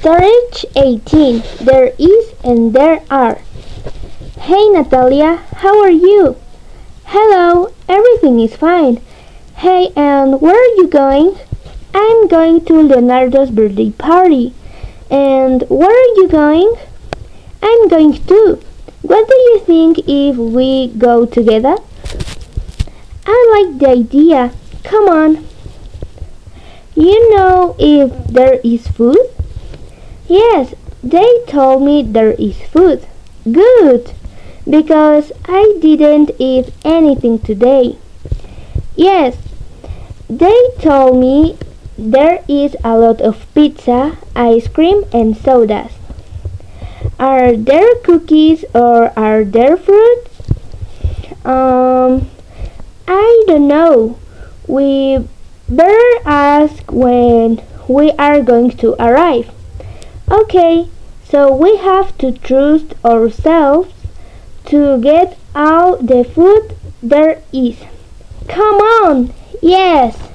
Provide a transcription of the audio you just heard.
Storage 18. There is and there are. Hey Natalia, how are you? Hello, everything is fine. Hey, and where are you going? I'm going to Leonardo's birthday party. And where are you going? I'm going too. What do you think if we go together? I like the idea. Come on. You know if there is food? Yes, they told me there is food. Good, because I didn't eat anything today. Yes, they told me there is a lot of pizza, ice cream, and sodas. Are there cookies or are there fruits? Um, I don't know. We better ask when we are going to arrive. Okay, so we have to trust ourselves to get all the food there is. Come on! Yes!